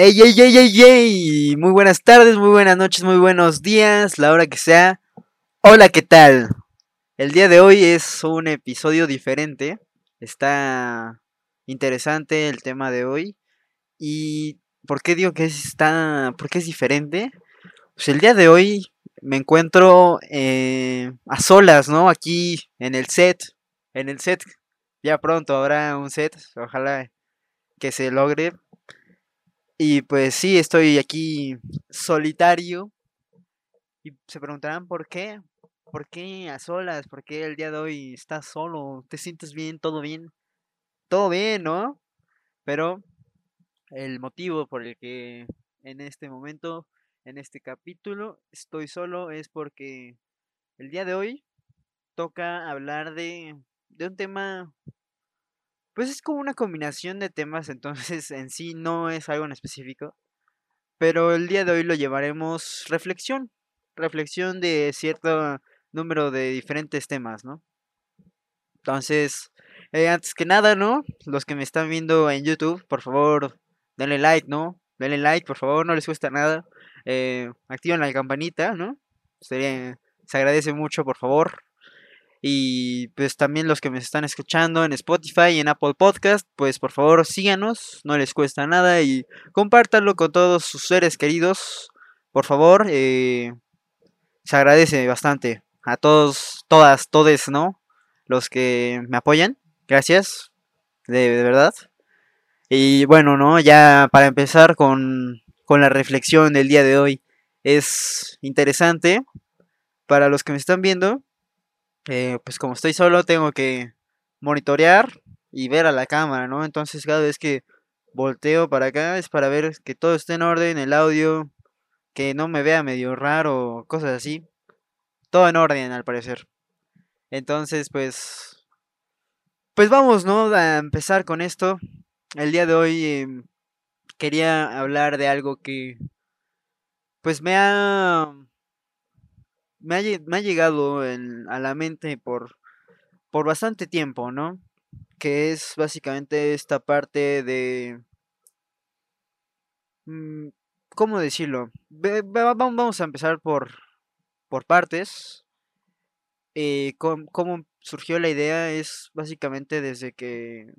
Ey, ey, ey, ey, ey. Muy buenas tardes, muy buenas noches, muy buenos días, la hora que sea. Hola, ¿qué tal? El día de hoy es un episodio diferente. Está interesante el tema de hoy. ¿Y por qué digo que está, por qué es diferente? Pues el día de hoy me encuentro eh, a solas, ¿no? Aquí en el set. En el set. Ya pronto habrá un set. Ojalá que se logre. Y pues sí, estoy aquí solitario. Y se preguntarán por qué. ¿Por qué a solas? ¿Por qué el día de hoy estás solo? ¿Te sientes bien? ¿Todo bien? Todo bien, ¿no? Pero el motivo por el que en este momento, en este capítulo, estoy solo es porque el día de hoy toca hablar de, de un tema pues es como una combinación de temas, entonces en sí no es algo en específico. Pero el día de hoy lo llevaremos reflexión. Reflexión de cierto número de diferentes temas, ¿no? Entonces, eh, antes que nada, ¿no? Los que me están viendo en YouTube, por favor, denle like, ¿no? Denle like, por favor, no les cuesta nada. Eh, activen la campanita, ¿no? Sería, se agradece mucho, por favor. Y pues también los que me están escuchando en Spotify y en Apple Podcast, pues por favor síganos, no les cuesta nada y compártanlo con todos sus seres queridos. Por favor, eh, se agradece bastante a todos, todas, todes, ¿no? Los que me apoyan. Gracias, de, de verdad. Y bueno, ¿no? Ya para empezar con, con la reflexión del día de hoy, es interesante para los que me están viendo eh, pues como estoy solo tengo que monitorear y ver a la cámara, ¿no? Entonces cada vez que volteo para acá es para ver que todo esté en orden, el audio, que no me vea medio raro, cosas así. Todo en orden al parecer. Entonces, pues... Pues vamos, ¿no? A empezar con esto. El día de hoy em, quería hablar de algo que... Pues me ha me ha, llegado a la mente por, bastante tiempo, ¿no? Que es básicamente esta parte de... Mm, ¿Cómo decirlo? vamos a empezar por, partes. Eh, ¿Cómo surgió la idea? Es básicamente desde que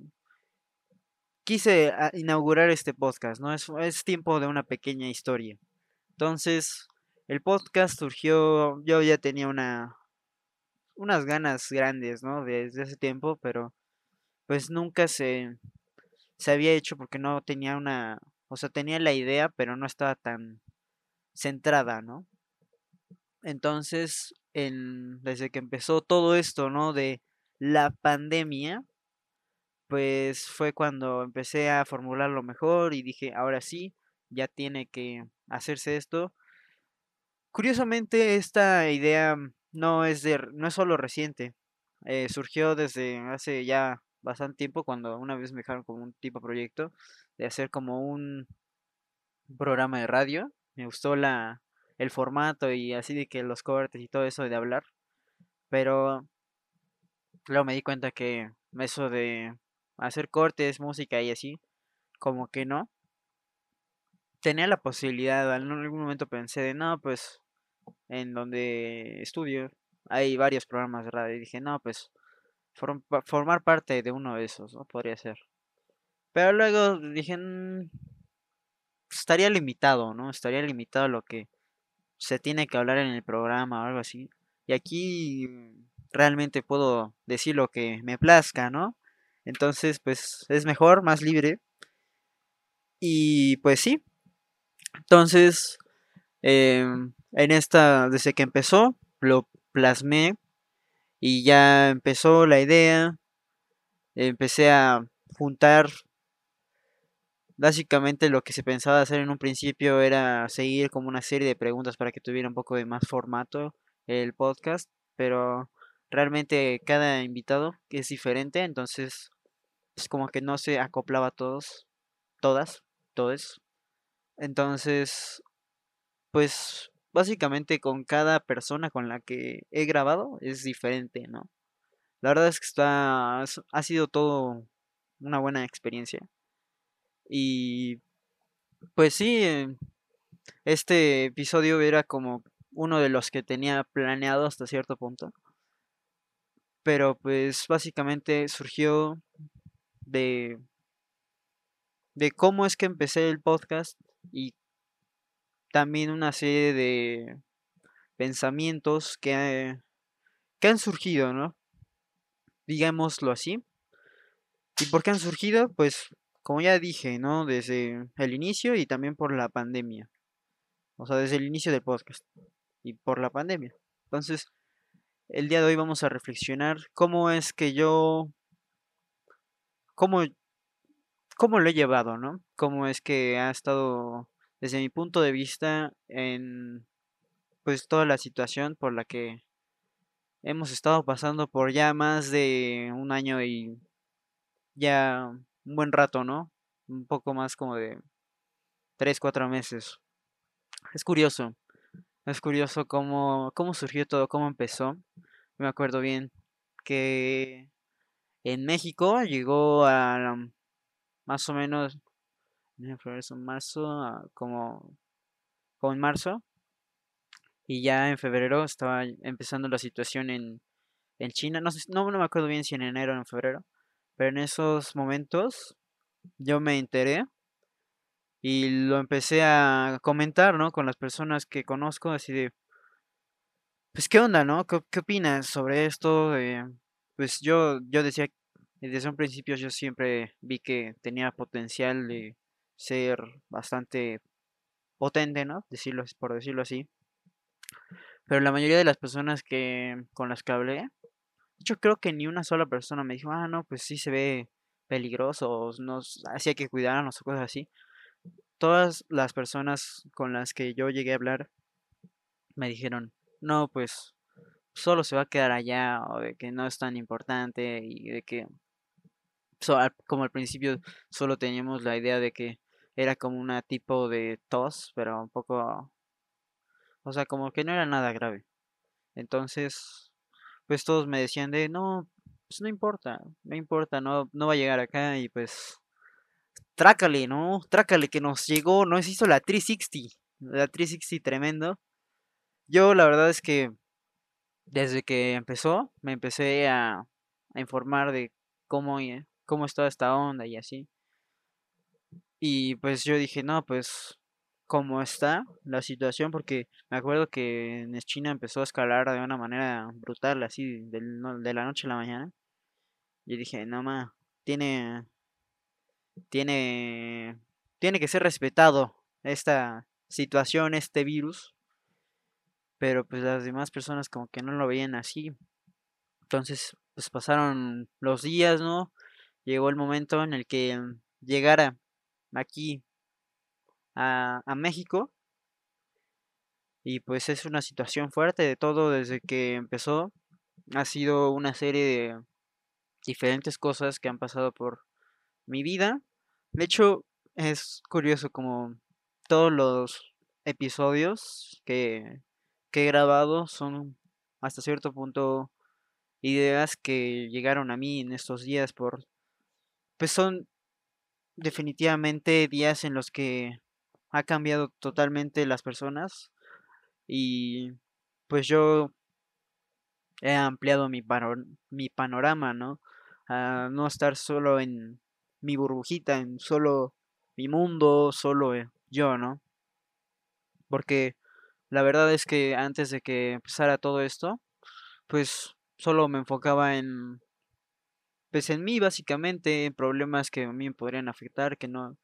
quise ah, inaugurar este podcast, ¿no? Es tiempo de una pequeña historia. Entonces, el podcast surgió, yo ya tenía una unas ganas grandes, ¿no? Desde ese tiempo, pero pues nunca se, se había hecho porque no tenía una, o sea, tenía la idea, pero no estaba tan centrada, ¿no? Entonces, en, desde que empezó todo esto, ¿no? De la pandemia, pues fue cuando empecé a formularlo mejor y dije, ahora sí, ya tiene que hacerse esto Curiosamente, esta idea no es, de, no es solo reciente. Eh, surgió desde hace ya bastante tiempo cuando una vez me dejaron como un tipo de proyecto de hacer como un programa de radio. Me gustó la, el formato y así de que los cortes y todo eso de hablar. Pero luego me di cuenta que eso de hacer cortes, música y así, como que no tenía la posibilidad, en algún momento pensé de, no, pues en donde estudio hay varios programas de radio y dije, no, pues formar parte de uno de esos, ¿no? Podría ser. Pero luego dije, mm, estaría limitado, ¿no? Estaría limitado lo que se tiene que hablar en el programa o algo así. Y aquí realmente puedo decir lo que me plazca, ¿no? Entonces, pues es mejor, más libre. Y pues sí, entonces, em, en esta, desde que empezó, lo plasmé y ya empezó la idea. Empecé a juntar básicamente lo que se pensaba hacer en un principio era seguir como una serie de preguntas para que tuviera un poco de más formato el podcast, pero realmente cada invitado es diferente, entonces es como que no se acoplaba a todos, todas, todos. Entonces, pues básicamente con cada persona con la que he grabado es diferente, ¿no? La verdad es que está, ha sido todo una buena experiencia. Y Pues sí, eh, este episodio era como uno de los que tenía planeado hasta cierto punto. Pero pues básicamente surgió de, de cómo es que empecé el podcast y también una serie de pensamientos que, que han surgido, ¿no? Digámoslo así. ¿Y por qué han surgido? Pues como ya dije, ¿no? Desde el inicio y también por la pandemia. O sea, desde el inicio del podcast y por la pandemia. Entonces, el día de hoy vamos a reflexionar cómo es que yo, cómo, cómo lo he llevado, ¿no? Cómo es que ha estado, desde mi punto de vista, en pues toda la situación por la que hemos estado pasando por ya más de un año y ya un buen rato, ¿no? Un poco más como de 3, 4 meses. Es curioso, es curioso cómo, cómo surgió todo, cómo empezó. Me acuerdo bien que en México llegó a más o menos en febrero, marzo, como, como en marzo. Y ya en febrero estaba empezando la situación en, en China. No, no, no me acuerdo bien si en enero o en febrero. Pero en esos momentos yo me enteré y lo empecé a comentar, ¿no? Con las personas que conozco, así de, pues, ¿qué onda, no? ¿Qué, qué opinas sobre esto? pues yo, yo decía, desde un principio yo siempre vi que tenía potencial de ser bastante potente, ¿no? Decirlo, por decirlo así. Pero la mayoría de las personas que con las que hablé yo creo que ni una sola persona me dijo, ah, no, pues sí se ve peligroso, nos, así hay que cuidarnos o cosas así. Todas las personas con las que yo llegué a hablar me dijeron, no, pues solo se va a quedar allá o de que no es tan importante y de que como al principio solo teníamos la idea de que era como una tipo de tos, pero un poco, o sea, como que no era nada grave. Entonces, pues todos me decían de, no, pues no importa, no importa, no, no va a llegar acá y pues trácale, ¿no? Trácale que nos llegó, nos hizo la 360, la 360 tremendo. Yo la verdad es que desde que empezó me empecé a, informar de cómo, cómo estaba esta onda y así. Y pues yo dije, no, pues cómo está la situación, porque me acuerdo que en China empezó a escalar de una manera brutal, así de, de la noche a la mañana. Y dije, no más, tiene, tiene, tiene que ser respetado esta situación, este virus. Pero pues las demás personas como que no lo veían así. Entonces, pues pasaron los días, ¿no? Llegó el momento en el que llegara aquí a, México. Y pues es una situación fuerte de todo desde que empezó. Ha sido una serie de diferentes cosas que han pasado por mi vida. De hecho, es curioso como todos los episodios que, que he grabado son hasta cierto punto ideas que llegaron a mí en estos días por pues son definitivamente días en los que ha cambiado totalmente las personas y pues yo he ampliado mi, mi panorama, ¿no? A no estar solo en mi burbujita, en solo mi mundo, solo eh, yo, ¿no? Porque la verdad es que antes de que empezara todo esto, pues solo me enfocaba en pues en mí básicamente, en problemas que a mí me podrían afectar, que no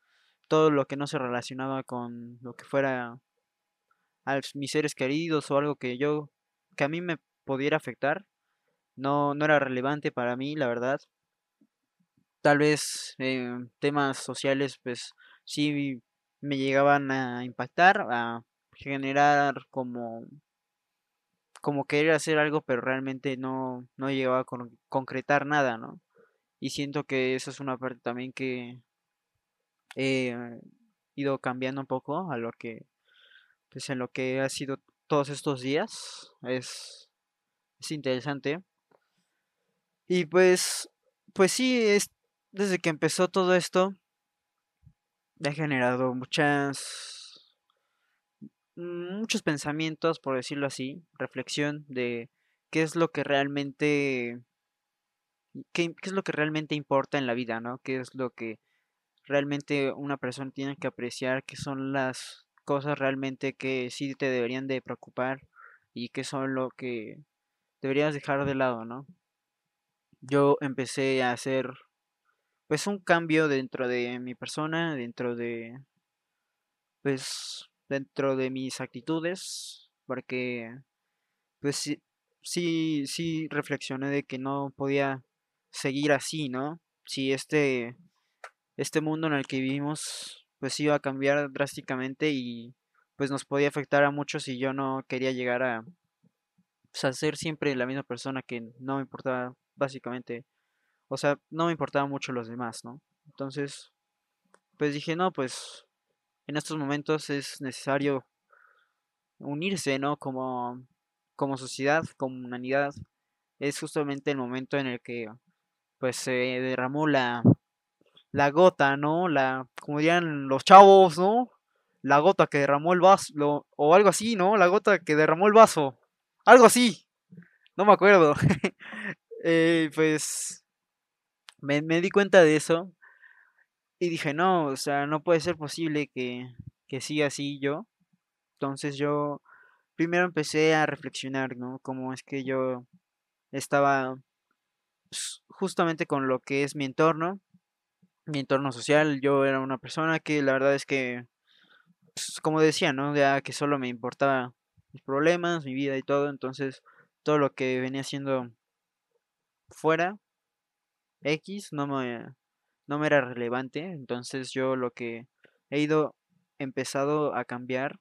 todo lo que no se relacionaba con lo que fuera a mis seres queridos o algo que yo, que a mí me pudiera afectar, no, no era relevante para mí, la verdad. Tal vez eh, temas sociales, pues sí me llegaban a impactar, a generar como como querer hacer algo, pero realmente no, no llegaba a concretar nada, ¿no? Y siento que esa es una parte también que, he ido cambiando un poco a lo que, pues en lo que ha sido todos estos días. Es, es interesante. Y pues, pues sí, es desde que empezó todo esto, ha generado muchas muchos pensamientos, por decirlo así, reflexión de qué es lo que realmente qué, qué es lo que realmente importa en la vida, ¿no? ¿Qué es lo que realmente una persona tiene que apreciar? ¿Qué son las cosas realmente que sí te deberían de preocupar y qué son lo que deberías dejar de lado, ¿no? Yo empecé a hacer pues un cambio dentro de mi persona, dentro de pues dentro de mis actitudes, porque pues sí, sí, sí reflexioné de que no podía seguir así, ¿no? Si este, este mundo en el que vivimos pues iba a cambiar drásticamente y pues nos podía afectar a muchos y yo no quería llegar a, pues, a ser siempre la misma persona que no me importaba básicamente, o sea, no me importaba mucho los demás, ¿no? Entonces, pues dije, no, pues en estos momentos es necesario unirse, ¿no? Como, como sociedad, como humanidad. Es justamente el momento en el que pues se derramó la, la gota, ¿no? La, como dirían los chavos, ¿no? La gota que derramó el vaso, o algo así, ¿no? La gota que derramó el vaso. Algo así, no me acuerdo. Eh, pues me, me di cuenta de eso y dije, no, o sea, no puede ser posible que, que siga así yo. Entonces yo primero empecé a reflexionar, ¿no? Cómo es que yo estaba justamente con lo que es mi entorno, mi entorno social. Yo era una persona que la verdad es que, pues, como decía, ¿no? Ya que solo me importaba mis problemas, mi vida y todo. Entonces todo lo que venía haciendo fuera, X, no me, no me era relevante. Entonces yo lo que he ido empezado a cambiar,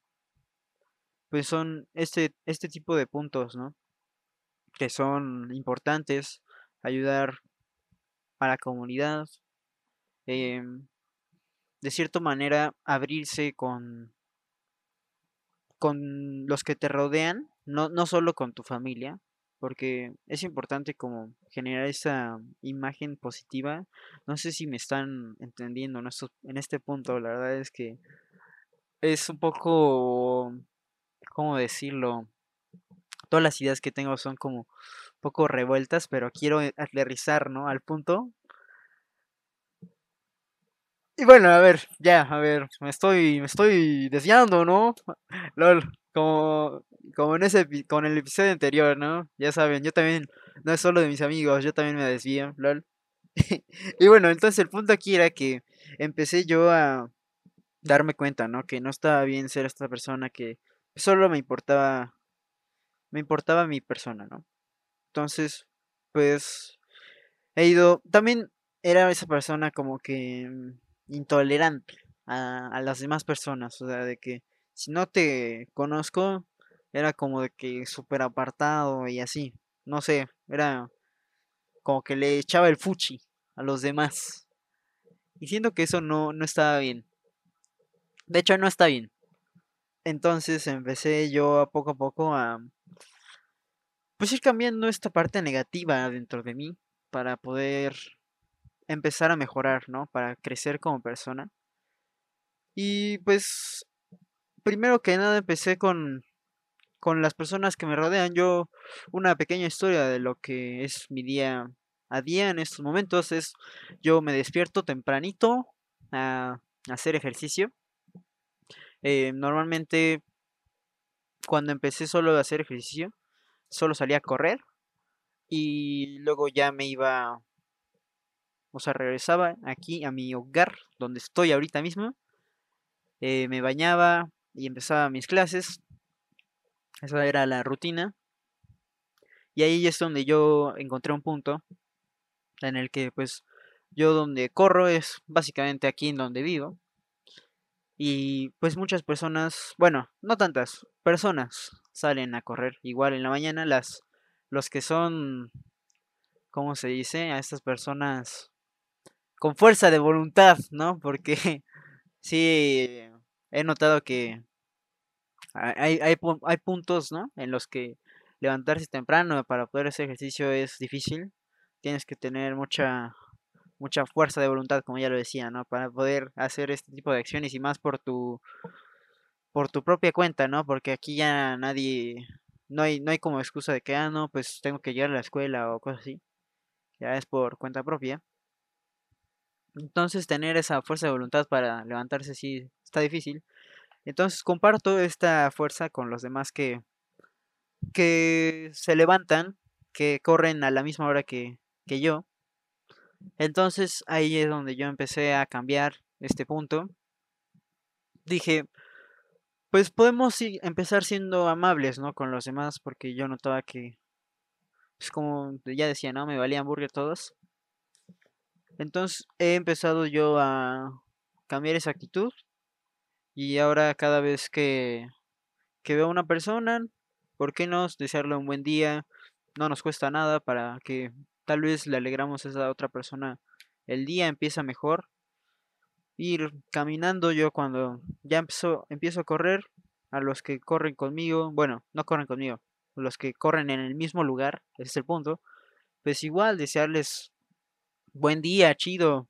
pues son este, este tipo de puntos, ¿no? Que son importantes, ayudar a la comunidad, em, de cierta manera abrirse con, con los que te rodean, no, no solo con tu familia, porque es importante como generar esa imagen positiva. No sé si me están entendiendo en, en este punto, la verdad es que es un poco, ¿cómo decirlo? Todas las ideas que tengo son como poco revueltas, pero quiero eh, aterrizar, ¿no? Al punto Y bueno, a ver, ya, a ver, me estoy, me estoy desviando, ¿no? LOL, como, como en ese, con el episodio anterior, ¿no? Ya saben, yo también, no es solo de mis amigos, yo también me desvío, LOL. Y bueno, entonces el punto aquí era que empecé yo a darme cuenta, ¿no? Que no estaba bien ser esta persona que solo me importaba, me importaba mi persona, ¿no? Entonces, pues He ido, también era esa persona como que mm, intolerante a, las demás personas, o sea, de que si no te conozco, era como de que súper apartado y así, no sé, era como que le echaba el fuchi a los demás. Y siento que eso no, no estaba bien. De hecho, no está bien. Entonces empecé yo a poco a poco a pues ir cambiando esta parte negativa dentro de mí para poder empezar a mejorar, ¿no? Para crecer como persona. Y pues, primero que nada empecé con, con las personas que me rodean. Yo, una pequeña historia de lo que es mi día a día en estos momentos es, yo me despierto tempranito a, hacer ejercicio. Eh, normalmente, cuando empecé solo a hacer ejercicio, solo salía a correr y luego ya me iba, o sea, regresaba aquí a mi hogar, donde estoy ahorita mismo eh, me bañaba y empezaba mis clases. Esa era la rutina. Y ahí es donde yo encontré un punto en el que pues yo donde corro es básicamente aquí en donde vivo. Y pues muchas personas, bueno, no tantas personas salen a correr igual en la mañana. Las, los que son, ¿cómo se dice? A estas personas con fuerza de voluntad, ¿no? Porque sí he notado que ha- Hay, hay, hay puntos, ¿no? En los que levantarse temprano para poder hacer ejercicio es difícil. Tienes que tener mucha, mucha fuerza de voluntad, como ya lo decía, ¿no? Para poder hacer este tipo de acciones y más por tu por tu propia cuenta, ¿no? Porque aquí ya nadie no hay no hay como excusa de que ah, no, pues tengo que llegar a la escuela o cosas así. Ya es por cuenta propia. Entonces tener esa fuerza de voluntad para levantarse sí está difícil. Entonces comparto esta fuerza con los demás que que se levantan, que corren a la misma hora que, que yo. Entonces ahí es donde yo empecé a cambiar este punto. Dije, pues podemos empezar siendo amables, ¿no? Con los demás, porque yo notaba que, pues como ya decía, ¿no? Me valían burger todos. Entonces he empezado yo a cambiar esa actitud y ahora cada vez que, que veo a una persona, ¿por qué no desearle un buen día? No nos cuesta nada para que tal vez le alegramos a esa otra persona el día, empieza mejor. Ir caminando yo cuando ya empezó, empiezo a correr, a los que corren conmigo, bueno, no corren conmigo, los que corren en el mismo lugar, ese es el punto, pues igual desearles buen día, chido.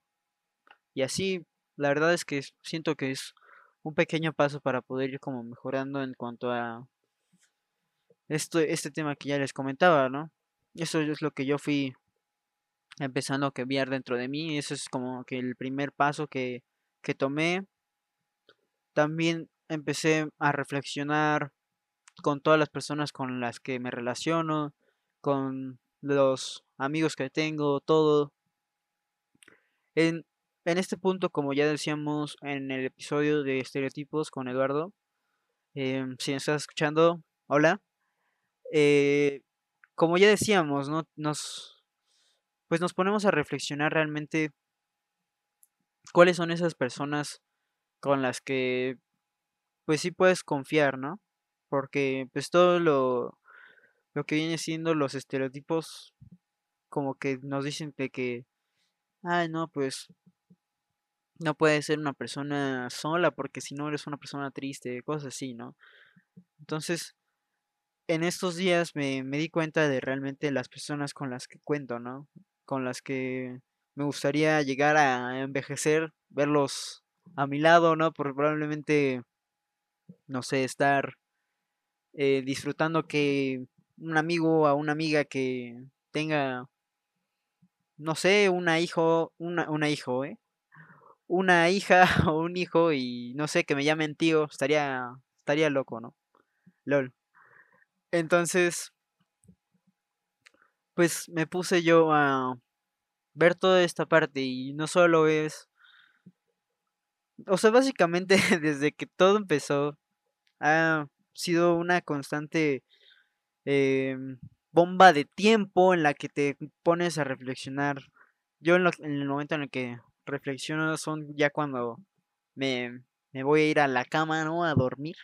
Y así, la verdad es que siento que es un pequeño paso para poder ir como mejorando en cuanto a esto, este tema que ya les comentaba, ¿no? Eso es lo que yo fui empezando a cambiar dentro de mí. Eso es como que el primer paso que, que tomé. También empecé a reflexionar con todas las personas con las que me relaciono, con los amigos que tengo, todo. En, en este punto, como ya decíamos en el episodio de estereotipos con Eduardo, em, si me estás escuchando, hola. Eh, como ya decíamos, ¿no? Nos, pues nos ponemos a reflexionar realmente cuáles son esas personas con las que, pues sí puedes confiar, ¿no? Porque, pues todo lo, lo que viene siendo los estereotipos, como que nos dicen de que, ay, no, pues no puedes ser una persona sola porque si no eres una persona triste, cosas así, ¿no? Entonces, en estos días me, me di cuenta de realmente las personas con las que cuento, ¿no? Con las que me gustaría llegar a envejecer, verlos a mi lado, ¿no? Probablemente, no sé, estar eh, disfrutando que un amigo o una amiga que tenga, no sé, una hijo, una, una hijo, ¿eh? Una hija o un hijo y no sé, que me llamen tío, estaría, estaría loco, ¿no? LOL. Entonces, pues me puse yo a ver toda esta parte y no solo es... O sea, básicamente desde que todo empezó ha sido una constante em, bomba de tiempo en la que te pones a reflexionar. Yo en, en, el momento en el que reflexiono son ya cuando me, me voy a ir a la cama, ¿no? A dormir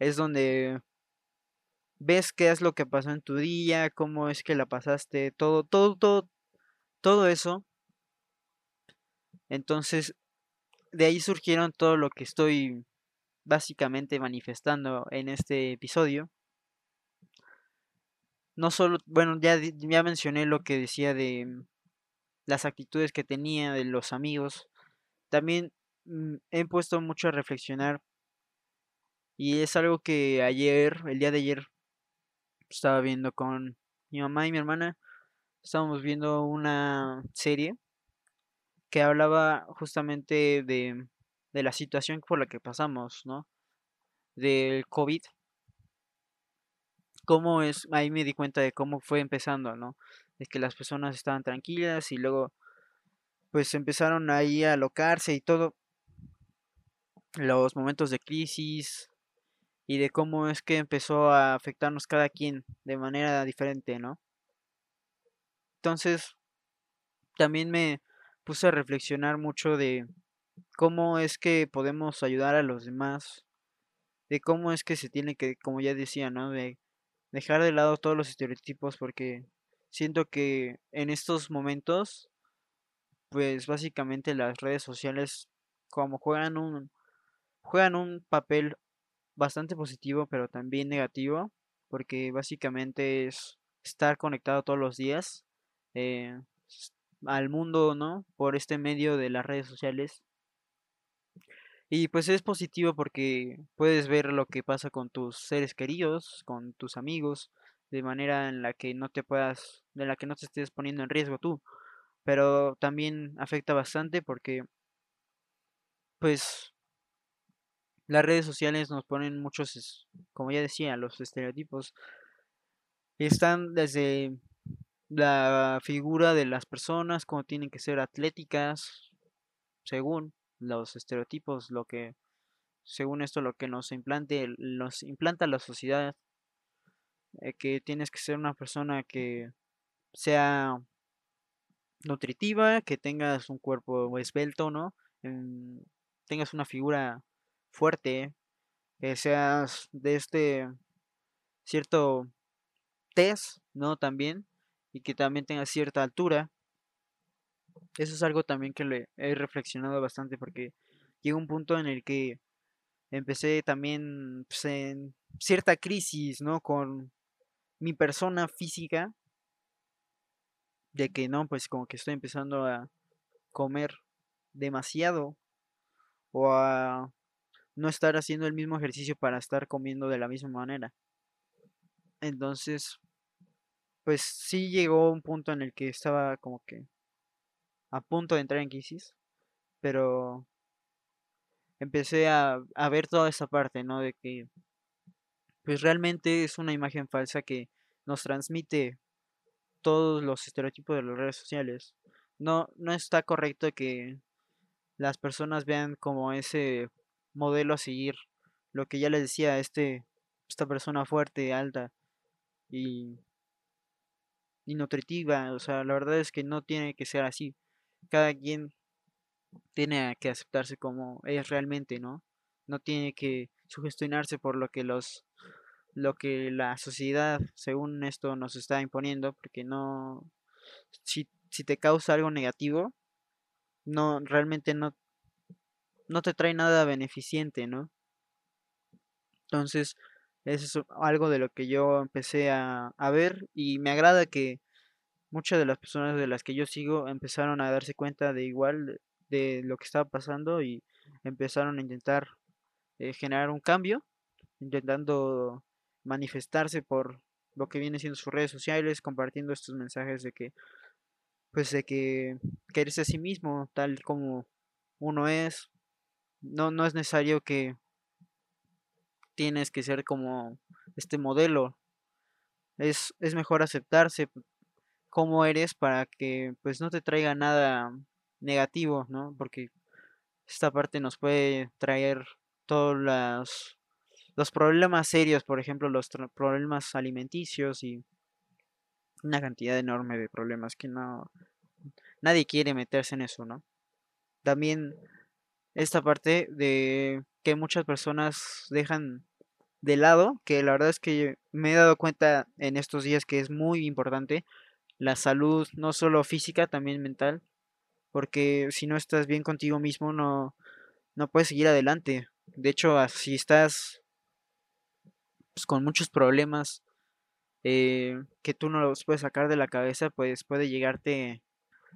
es donde ves qué es lo que pasó en tu día, cómo es que la pasaste, todo, todo, todo, todo eso. Entonces, de ahí surgieron todo lo que estoy básicamente manifestando en este episodio. No solo, bueno, ya, ya mencioné lo que decía de las actitudes que tenía, de los amigos. También mm, he puesto mucho a reflexionar y es algo que ayer, el día de ayer, estaba viendo con mi mamá y mi hermana. Estábamos viendo una serie que hablaba justamente de, de la situación por la que pasamos, ¿no? Del COVID. Cómo es, ahí me di cuenta de cómo fue empezando, ¿no? De que las personas estaban tranquilas y luego pues empezaron ahí a alocarse y todo. Los momentos de crisis, y de cómo es que empezó a afectarnos cada quien de manera diferente, ¿no? Entonces, también me puse a reflexionar mucho de cómo es que podemos ayudar a los demás, de cómo es que se tiene que, como ya decía, ¿no? De dejar de lado todos los estereotipos porque siento que en estos momentos, pues básicamente las redes sociales como juegan un juegan un papel bastante positivo, pero también negativo, porque básicamente es estar conectado todos los días, eh, al mundo, ¿no? Por este medio de las redes sociales. Y pues es positivo porque puedes ver lo que pasa con tus seres queridos, con tus amigos, de manera en la que no te puedas, de la que no te estés poniendo en riesgo tú. Pero también afecta bastante porque pues las redes sociales nos ponen muchos, como ya decía, los estereotipos. Están desde la figura de las personas, como tienen que ser atléticas, según los estereotipos, lo que, según esto, lo que nos implante, nos implanta la sociedad, eh, que tienes que ser una persona que sea nutritiva, que tengas un cuerpo esbelto, ¿no? tengas una figura fuerte, que seas de este cierto test, ¿no? También, y que también tengas cierta altura. Eso es algo también que le he reflexionado bastante porque llega un punto en el que empecé también pues, en cierta crisis, ¿no? Con mi persona física, de que no, pues como que estoy empezando a comer demasiado o a no estar haciendo el mismo ejercicio para estar comiendo de la misma manera. Entonces, pues sí llegó un punto en el que estaba como que a punto de entrar en crisis, pero empecé a, ver toda esa parte, ¿no? De que pues realmente es una imagen falsa que nos transmite todos los estereotipos de las redes sociales. No, no está correcto que las personas vean como ese modelo a seguir. Lo que ya les decía, este, esta persona fuerte, alta y, y nutritiva. O sea, la verdad es que no tiene que ser así. Cada quien tiene que aceptarse como es realmente, ¿no? No tiene que sugestionarse por lo que los lo que la sociedad según esto nos está imponiendo porque no si, si te causa algo negativo no realmente no no te trae nada beneficiente, ¿no? Entonces, eso es algo de lo que yo empecé a, a ver y me agrada que muchas de las personas de las que yo sigo empezaron a darse cuenta de igual de, lo que estaba pasando y empezaron a intentar eh, generar un cambio, intentando manifestarse por lo que viene siendo sus redes sociales, compartiendo estos mensajes de que, pues de que quererse a sí mismo tal como uno es, no, no es necesario que tienes que ser como este modelo. Es, es mejor aceptarse como eres para que pues no te traiga nada negativo, ¿no? Porque esta parte nos puede traer todos los, los problemas serios, por ejemplo, los problemas alimenticios y una cantidad enorme de problemas que no nadie quiere meterse en eso, ¿no? También esta parte de que muchas personas dejan de lado, que la verdad es que me he dado cuenta en estos días que es muy importante la salud, no solo física, también mental, porque si no estás bien contigo mismo no, no puedes seguir adelante. De hecho, si estás pues, con muchos problemas eh, que tú no los puedes sacar de la cabeza, pues puede llegarte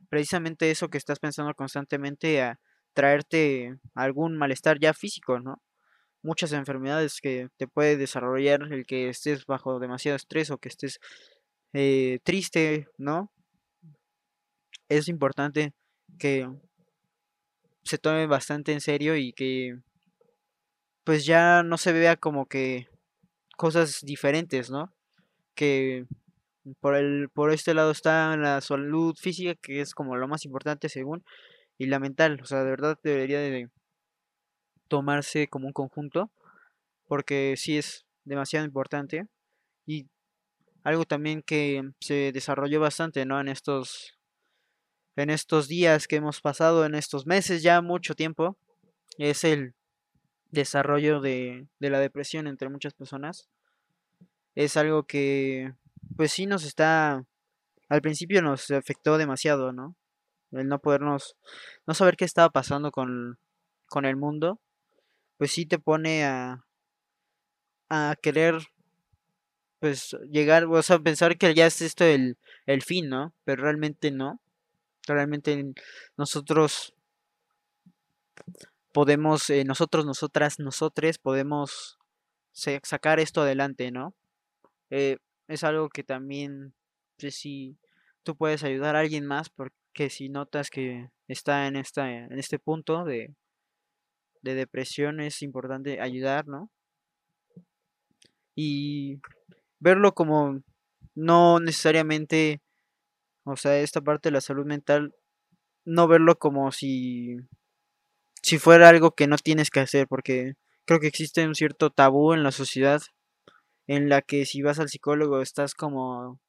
precisamente eso que estás pensando constantemente a traerte algún malestar ya físico, ¿no? Muchas enfermedades que te puede desarrollar el que estés bajo demasiado estrés o que estés eh, triste, ¿no? Es importante que se tome bastante en serio y que pues ya no se vea como que cosas diferentes, ¿no? Que por el por este lado está la salud física que es como lo más importante según y la mental, o sea, de verdad debería de tomarse como un conjunto, porque sí es demasiado importante y algo también que se desarrolló bastante, ¿no? En estos en estos días que hemos pasado, en estos meses ya mucho tiempo, es el desarrollo de, de la depresión entre muchas personas. Es algo que, pues sí nos está, al principio nos afectó demasiado, ¿no? El no podernos, no saber qué estaba pasando con, con el mundo, pues sí te pone a, a querer, pues llegar, o sea, pensar que ya es esto el, el fin, ¿no? Pero realmente no. Realmente nosotros podemos, eh, nosotros, nosotras, nosotres podemos sacar esto adelante, ¿no? Eh, es algo que también, pues, si tú puedes ayudar a alguien más, porque si notas que está en, esta, en este punto de, de depresión, es importante ayudar, ¿no? Y verlo como no necesariamente, o sea, esta parte de la salud mental, no verlo como si, si fuera algo que no tienes que hacer, porque creo que existe un cierto tabú en la sociedad en la que si vas al psicólogo estás como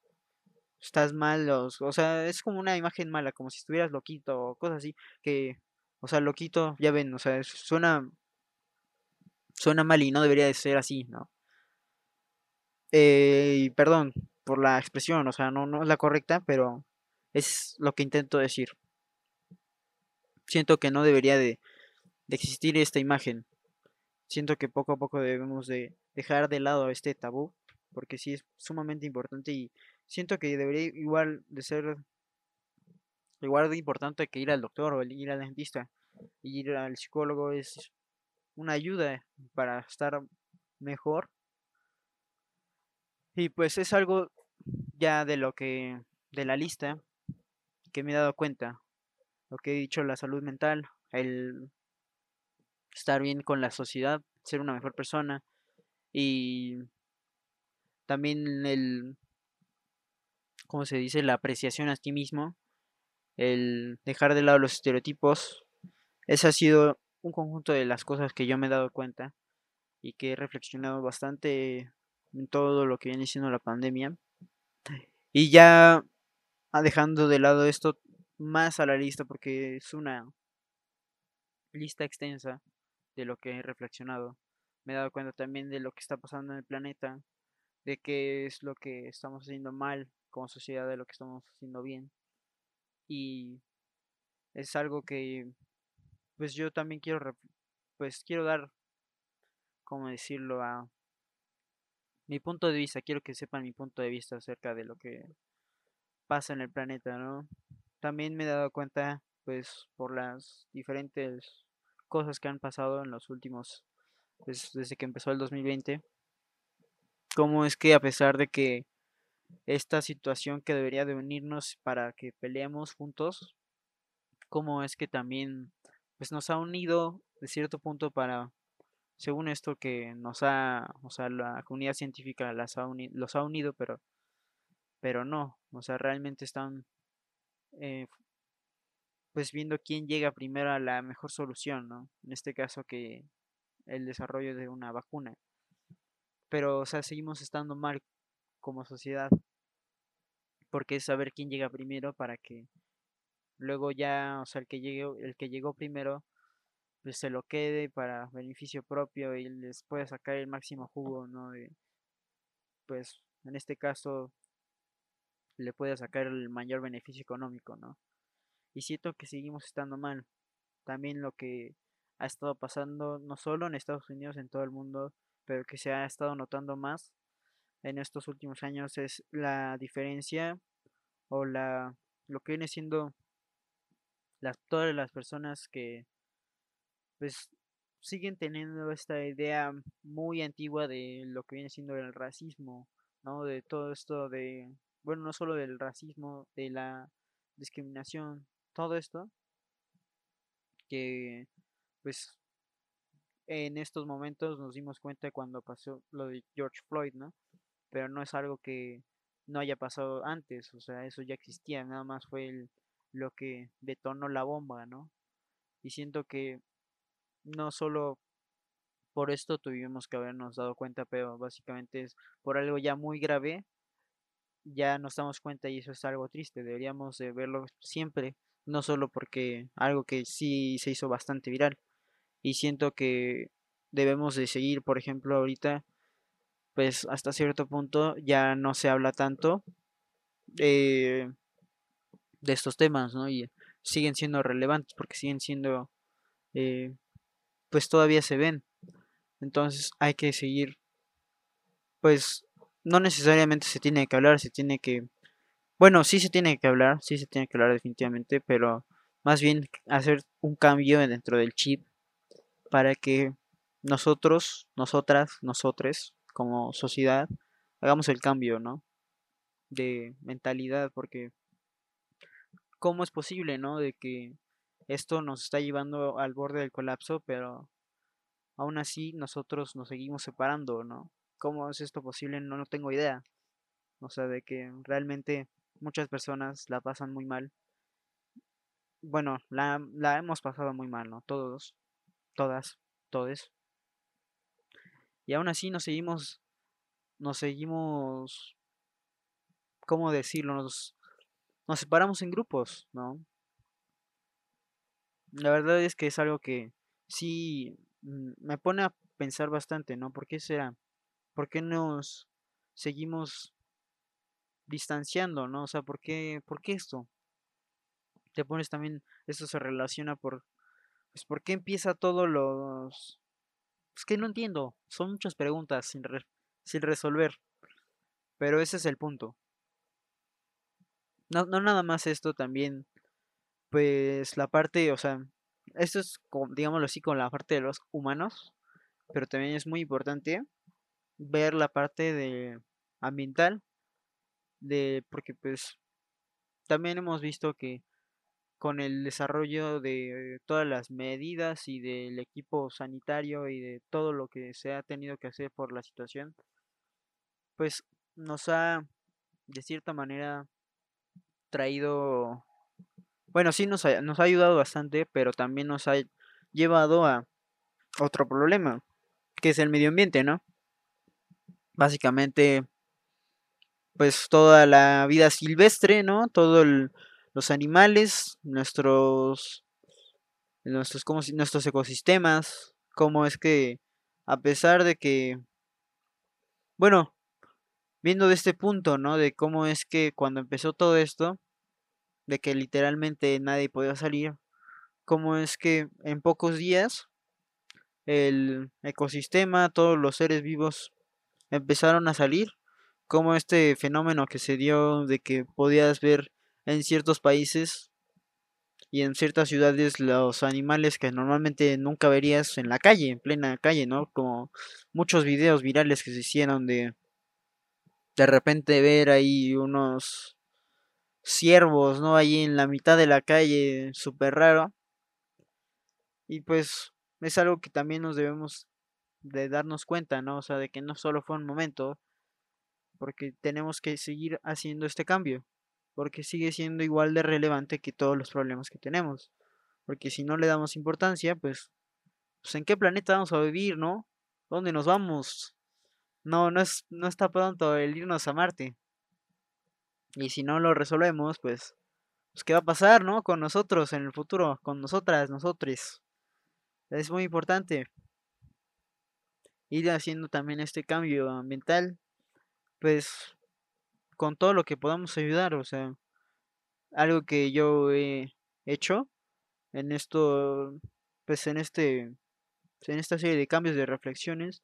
estás mal, o, o sea, es como una imagen mala, como si estuvieras loquito o cosas así, que, o sea, loquito, ya ven, o sea, suena, suena mal y no debería de ser así, ¿no? Eh, perdón por la expresión, o sea, no, no es la correcta, pero es lo que intento decir. Siento que no debería de, de existir esta imagen. Siento que poco a poco debemos de dejar de lado este tabú, porque sí es sumamente importante y siento que debería igual de ser igual de importante que ir al doctor o ir al dentista. Ir al psicólogo es una ayuda para estar mejor. Y pues es algo ya de lo que de la lista que me he dado cuenta. Lo que he dicho, la salud mental, el estar bien con la sociedad, ser una mejor persona y también el ¿cómo se dice? La apreciación a ti mismo, el dejar de lado los estereotipos. Ese ha sido un conjunto de las cosas que yo me he dado cuenta y que he reflexionado bastante en todo lo que viene siendo la pandemia. Y ya ah, dejando de lado esto más a la lista porque es una lista extensa de lo que he reflexionado. Me he dado cuenta también de lo que está pasando en el planeta, de qué es lo que estamos haciendo mal como sociedad de lo que estamos haciendo bien. Y es algo que pues yo también quiero pues quiero dar como decirlo a mi punto de vista, quiero que sepan mi punto de vista acerca de lo que pasa en el planeta, ¿no? También me he dado cuenta pues por las diferentes cosas que han pasado en los últimos pues desde que empezó el 2020 cómo es que a pesar de que esta situación que debería de unirnos para que peleemos juntos, como es que también pues nos ha unido de cierto punto para, según esto que nos ha, o sea, la comunidad científica las ha los ha unido, pero, pero no, o sea, realmente están eh, pues viendo quién llega primero a la mejor solución, ¿no? En este caso que el desarrollo de una vacuna. Pero, o sea, seguimos estando mal como sociedad porque es saber quién llega primero para que luego ya, o sea, el que llegó, el que llegó primero, pues se lo quede para beneficio propio y les pueda sacar el máximo jugo, ¿no? De, pues en este caso le puede sacar el mayor beneficio económico, ¿no? Y siento que seguimos estando mal. También lo que ha estado pasando no solo en Estados Unidos, en todo el mundo, pero que se ha estado notando más en estos últimos años es la diferencia o la lo que viene siendo las todas las personas que pues siguen teniendo esta idea muy antigua de lo que viene siendo el racismo, ¿no? De todo esto de bueno, no solo del racismo, de la discriminación, todo esto que pues en estos momentos nos dimos cuenta cuando pasó lo de George Floyd, ¿no? Pero no es algo que no haya pasado antes, o sea, eso ya existía, nada más fue lo que detonó la bomba, ¿no? Y siento que no solo por esto tuvimos que habernos dado cuenta, pero básicamente es por algo ya muy grave, ya nos damos cuenta y eso es algo triste, deberíamos de verlo siempre, no solo porque algo que sí se hizo bastante viral, y siento que debemos de seguir, por ejemplo, ahorita pues hasta cierto punto ya no se habla tanto de estos temas, ¿no? Y siguen siendo relevantes porque siguen siendo, eh, pues todavía se ven. Entonces hay que seguir, pues no necesariamente se tiene que hablar, se tiene que Bueno, sí se tiene que hablar, sí se tiene que hablar definitivamente, pero más bien hacer un cambio dentro del chip para que nosotros, nosotras, nosotres, como sociedad, hagamos el cambio, ¿no? De mentalidad, porque ¿cómo es posible, ¿no? De que esto nos está llevando al borde del colapso, pero aún así nosotros nos seguimos separando, ¿no? ¿Cómo es esto posible? No, no tengo idea. O sea, de que realmente muchas personas la pasan muy mal. Bueno, la, la hemos pasado muy mal, ¿no? Todos, todas, todes. Y aún así nos seguimos, nos seguimos, ¿cómo decirlo? Nos, nos separamos en grupos, ¿no? La verdad es que es algo que sí mm, me pone a pensar bastante, ¿no? ¿Por qué será? ¿Por qué nos seguimos distanciando, ¿no? O sea, ¿por qué, por qué esto? Te pones también, esto se relaciona por, pues, ¿por qué empieza todos los... Es que no entiendo, son muchas preguntas sin, sin resolver, pero ese es el punto. No, no nada más esto también, pues la parte, o sea, esto es, digámoslo así, con la parte de los humanos, pero también es muy importante ver la parte de ambiental, de porque pues también hemos visto que con el desarrollo de todas las medidas y del equipo sanitario y de todo lo que se ha tenido que hacer por la situación, pues nos ha de cierta manera traído, bueno, sí nos ha, nos ha ayudado bastante, pero también nos ha llevado a otro problema, que es el medio ambiente, ¿no? Básicamente, pues toda la vida silvestre, ¿no? Todos los animales, nuestros, nuestros, como nuestros ecosistemas, cómo es que, a pesar de que, bueno, viendo de este punto, ¿no? De cómo es que cuando empezó todo esto, de que literalmente nadie podía salir, cómo es que en pocos días el ecosistema, todos los seres vivos empezaron a salir, como este fenómeno que se dio de que podías ver en ciertos países y en ciertas ciudades los animales que normalmente nunca verías en la calle, en plena calle, ¿no? Como muchos videos virales que se hicieron de de repente ver ahí unos ciervos, ¿no? Ahí en la mitad de la calle, súper raro. Y pues es algo que también nos debemos de darnos cuenta, ¿no? O sea, de que no solo fue un momento, porque tenemos que seguir haciendo este cambio, porque sigue siendo igual de relevante que todos los problemas que tenemos. Porque si no le damos importancia, pues, pues ¿en qué planeta vamos a vivir, no? ¿Dónde nos vamos? No, no, es, no está pronto el irnos a Marte. Y si no lo resolvemos, pues, pues ¿qué va a pasar, no? Con nosotros en el futuro, con nosotras, nosotros. Es muy importante ir haciendo también este cambio ambiental, pues, con todo lo que podamos ayudar, o sea, algo que yo he hecho en esto, pues en este, en esta serie de cambios de reflexiones,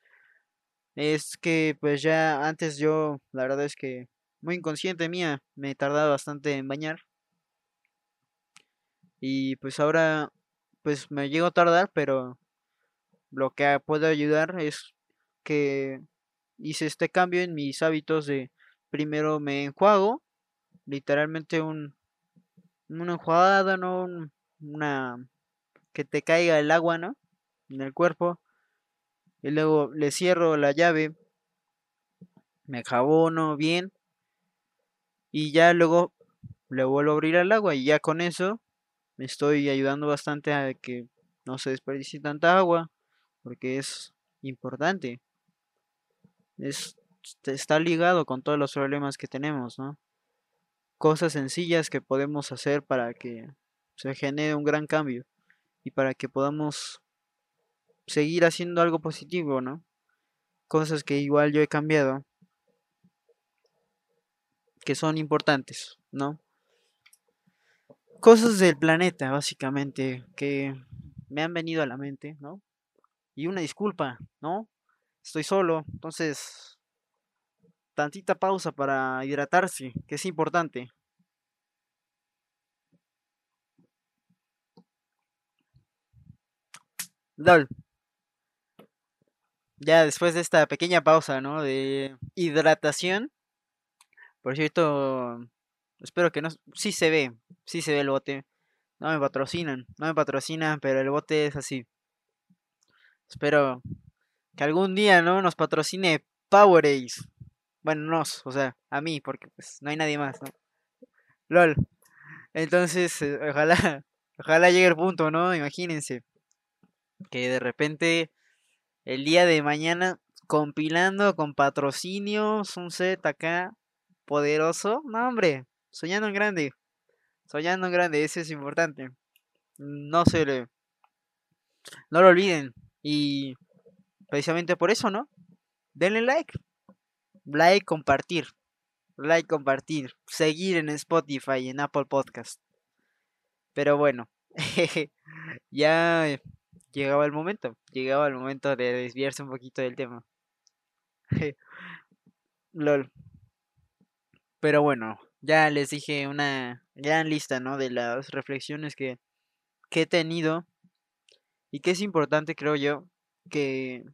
es que pues ya antes yo, la verdad es que muy inconsciente mía, me tardaba bastante en bañar. Y pues ahora pues me llego a tardar, pero lo que puedo ayudar es que hice este cambio en mis hábitos de primero me enjuago, literalmente un una enjuagada, no una que te caiga el agua, ¿no? En el cuerpo y luego le cierro la llave, me jabono bien y ya luego le vuelvo a abrir el agua y ya con eso me estoy ayudando bastante a que no se desperdicie tanta agua porque es importante. Es, está ligado con todos los problemas que tenemos, ¿no? Cosas sencillas que podemos hacer para que se genere un gran cambio y para que podamos seguir haciendo algo positivo, ¿no? Cosas que igual yo he cambiado, que son importantes, ¿no? Cosas del planeta, básicamente, que me han venido a la mente, ¿no? Y una disculpa, ¿no? Estoy solo, entonces, tantita pausa para hidratarse, que es importante. LOL. Ya después de esta pequeña pausa, ¿no? De hidratación. Por cierto, espero que no... Sí se ve, sí se ve el bote. No me patrocinan, no me patrocinan, pero el bote es así. Espero que algún día, ¿no? Nos patrocine Power Ace. Bueno, nos, o sea, a mí, porque pues no hay nadie más, ¿no? LOL. Entonces, eh, ojalá, ojalá llegue el punto, ¿no? Imagínense. Que de repente, el día de mañana, compilando con patrocinios, un set acá, poderoso. No, hombre, soñando en grande. Soñando en grande, eso es importante. No se le... No lo olviden. Y precisamente por eso, ¿no? Denle like. Like, compartir. Like, compartir. Seguir en Spotify y en Apple Podcast. Pero bueno. ya llegaba el momento. Llegaba el momento de desviarse un poquito del tema. LOL. Pero bueno, ya les dije una gran lista, ¿no? De las reflexiones que, que he tenido. Y que es importante, creo yo, que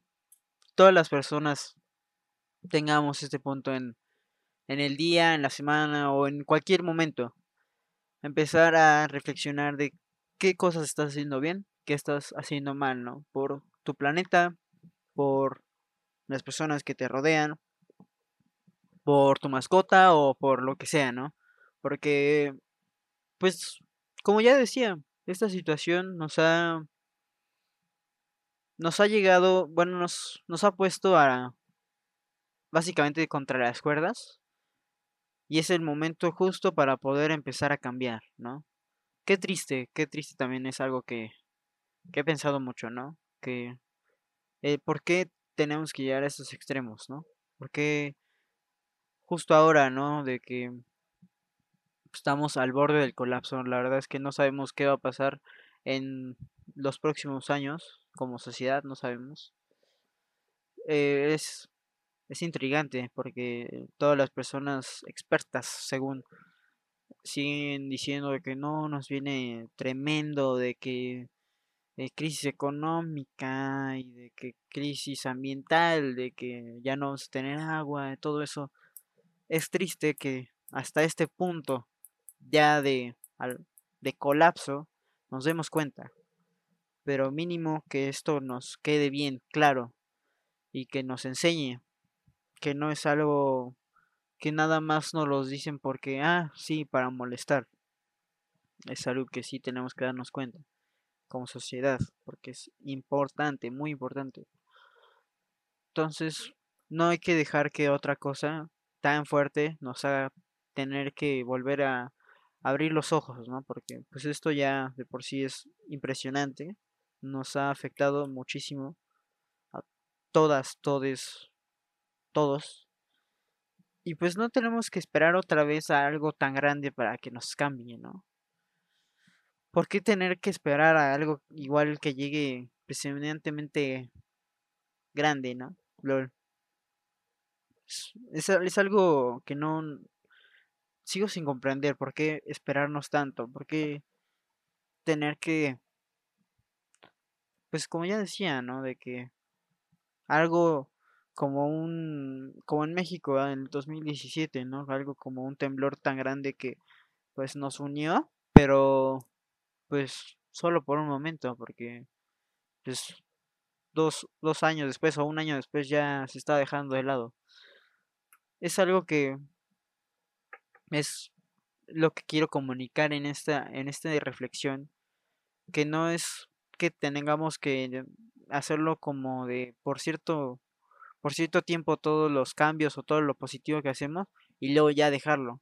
todas las personas tengamos este punto en, en el día, en la semana o en cualquier momento. Empezar a reflexionar de qué cosas estás haciendo bien, qué estás haciendo mal, ¿no? Por tu planeta, por las personas que te rodean, por tu mascota o por lo que sea, ¿no? Porque, pues, como ya decía, esta situación nos ha nos ha llegado, bueno, nos, nos ha puesto a básicamente contra las cuerdas y es el momento justo para poder empezar a cambiar, ¿no? Qué triste, qué triste también es algo que, que he pensado mucho, ¿no? Que, eh, ¿por qué tenemos que llegar a estos extremos, ¿no? Porque justo ahora, ¿no? De que estamos al borde del colapso. La verdad es que no sabemos qué va a pasar en los próximos años como sociedad, no sabemos. Eh, es, es intrigante porque todas las personas expertas, según, siguen diciendo de que no, nos viene tremendo, de que de crisis económica y de que crisis ambiental, de que ya no vamos a tener agua, todo eso es triste que hasta este punto ya de, de colapso nos demos cuenta. Pero mínimo que esto nos quede bien claro y que nos enseñe que no es algo que nada más nos lo dicen porque, ah, sí, para molestar. Es algo que sí tenemos que darnos cuenta como sociedad, porque es importante, muy importante. Entonces, no hay que dejar que otra cosa tan fuerte nos haga tener que volver a abrir los ojos, ¿no? Porque pues esto ya de por sí es impresionante, nos ha afectado muchísimo a todas, todes, todos. Y pues no tenemos que esperar otra vez a algo tan grande para que nos cambie, ¿no? ¿Por qué tener que esperar a algo igual que llegue presencialmente grande, ¿no? Es, es algo que no sigo sin comprender. ¿Por qué esperarnos tanto? ¿Por qué tener que, pues como ya decía, ¿no? De que algo como un, como en México en el 2017, ¿no? Algo como un temblor tan grande que pues nos unió, pero pues solo por un momento, porque pues dos, dos años después o un año después ya se está dejando de lado es algo que es lo que quiero comunicar en esta, en esta reflexión, que no es que tengamos que hacerlo como de por cierto, por cierto tiempo todos los cambios o todo lo positivo que hacemos y luego ya dejarlo.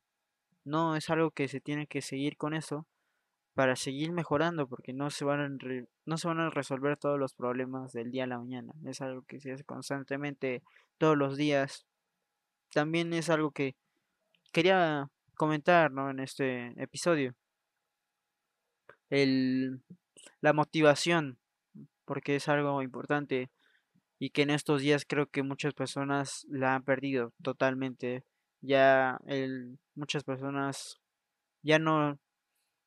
No es algo que se tiene que seguir con eso para seguir mejorando porque no se van a no se van a resolver todos los problemas del día a la mañana. Es algo que se hace constantemente todos los días también es algo que quería comentar ¿no? en este episodio. El, la motivación, porque es algo importante y que en estos días creo que muchas personas la han perdido totalmente. Ya el, muchas personas ya no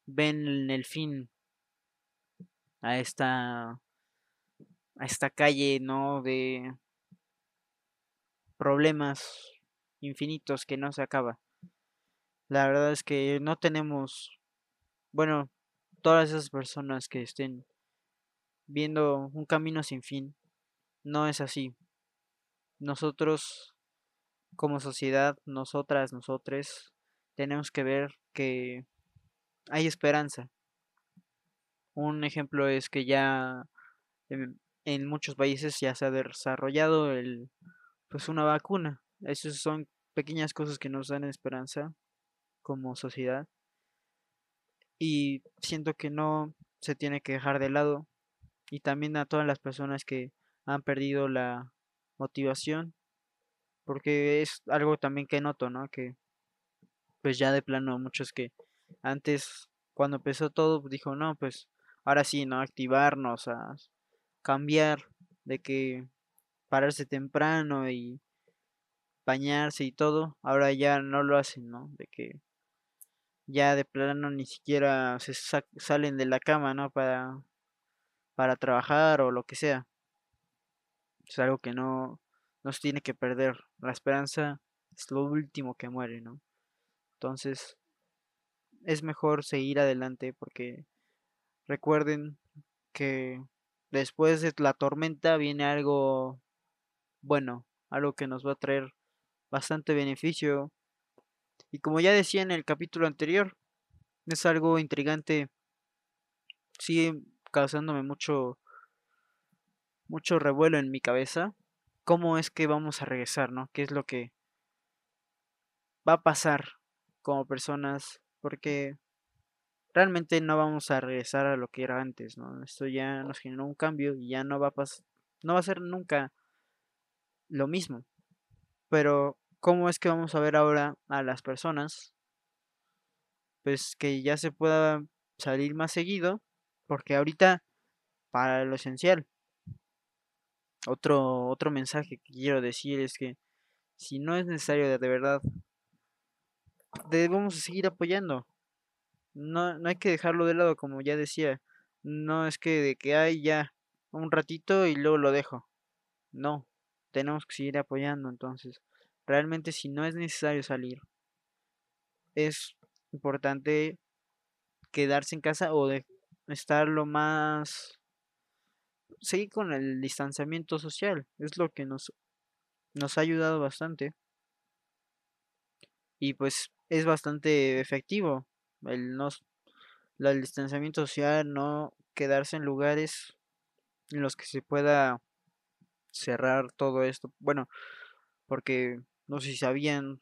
ven el fin a esta a esta calle, ¿no? De problemas infinitos que no se acaba. La verdad es que no tenemos, bueno, todas esas personas que estén viendo un camino sin fin, no es así. Nosotros, como sociedad, nosotras, nosotres, tenemos que ver que hay esperanza. Un ejemplo es que ya en, en muchos países ya se ha desarrollado el, pues una vacuna. Esas son pequeñas cosas que nos dan esperanza como sociedad. Y siento que no se tiene que dejar de lado. Y también a todas las personas que han perdido la motivación. Porque es algo también que noto, ¿no? Que pues ya de plano muchos que antes cuando empezó todo dijo, no, pues ahora sí, ¿no? Activarnos, a cambiar de que pararse temprano y bañarse y todo, ahora ya no lo hacen, ¿no? De que ya de plano ni siquiera se salen de la cama, ¿no? Para, para trabajar o lo que sea. Es algo que no nos tiene que perder. La esperanza es lo último que muere, ¿no? Entonces, es mejor seguir adelante porque recuerden que después de la tormenta viene algo bueno, algo que nos va a traer bastante beneficio. Y como ya decía en el capítulo anterior, es algo intrigante, sigue causándome mucho mucho revuelo en mi cabeza. ¿Cómo es que vamos a regresar, no? ¿Qué es lo que va a pasar como personas? Porque realmente no vamos a regresar a lo que era antes, ¿no? Esto ya nos generó un cambio y ya no va a pasar, no va a ser nunca lo mismo. Pero, ¿cómo es que vamos a ver ahora a las personas? Pues que ya se pueda salir más seguido, porque ahorita, para lo esencial, otro, otro mensaje que quiero decir es que si no es necesario de, verdad, debemos seguir apoyando. No, no hay que dejarlo de lado, como ya decía. No es que de que hay ya un ratito y luego lo dejo. No, tenemos que seguir apoyando. Entonces, realmente si no es necesario salir, es importante quedarse en casa o de estar lo más seguir con el distanciamiento social es lo que nos nos ha ayudado bastante y pues es bastante efectivo el no el distanciamiento social no quedarse en lugares en los que se pueda cerrar todo esto. Bueno, porque no sé si sabían,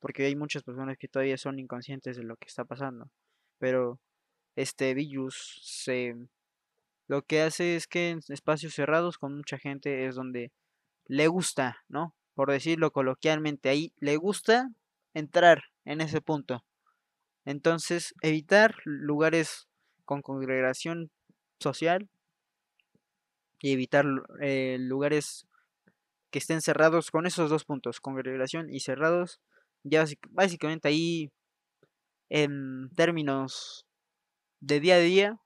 porque hay muchas personas que todavía son inconscientes de lo que está pasando, pero este virus se lo que hace es que en espacios cerrados con mucha gente es donde le gusta, ¿no? Por decirlo coloquialmente, ahí le gusta entrar en ese punto. Entonces, evitar lugares con congregación social y evitar eh, lugares que estén cerrados con esos dos puntos, congregación y cerrados. Ya básicamente ahí en términos de día a día,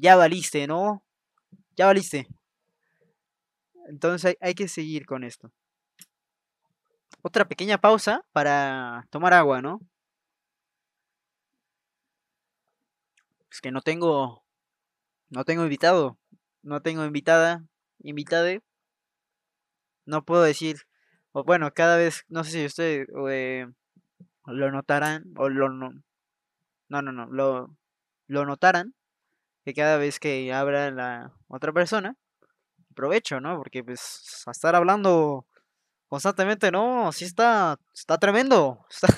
ya valiste, ¿no? Ya valiste. Entonces hay, hay que seguir con esto. Otra pequeña pausa para tomar agua, ¿no? Es que no tengo no tengo invitado no tengo invitada, invitade. No puedo decir, o bueno, cada vez, no sé si ustedes eh, lo notarán, o lo no, no, no, no, lo, lo notarán, que cada vez que abra la otra persona, aprovecho, ¿no? Porque pues a estar hablando constantemente, no, sí está, está tremendo, está,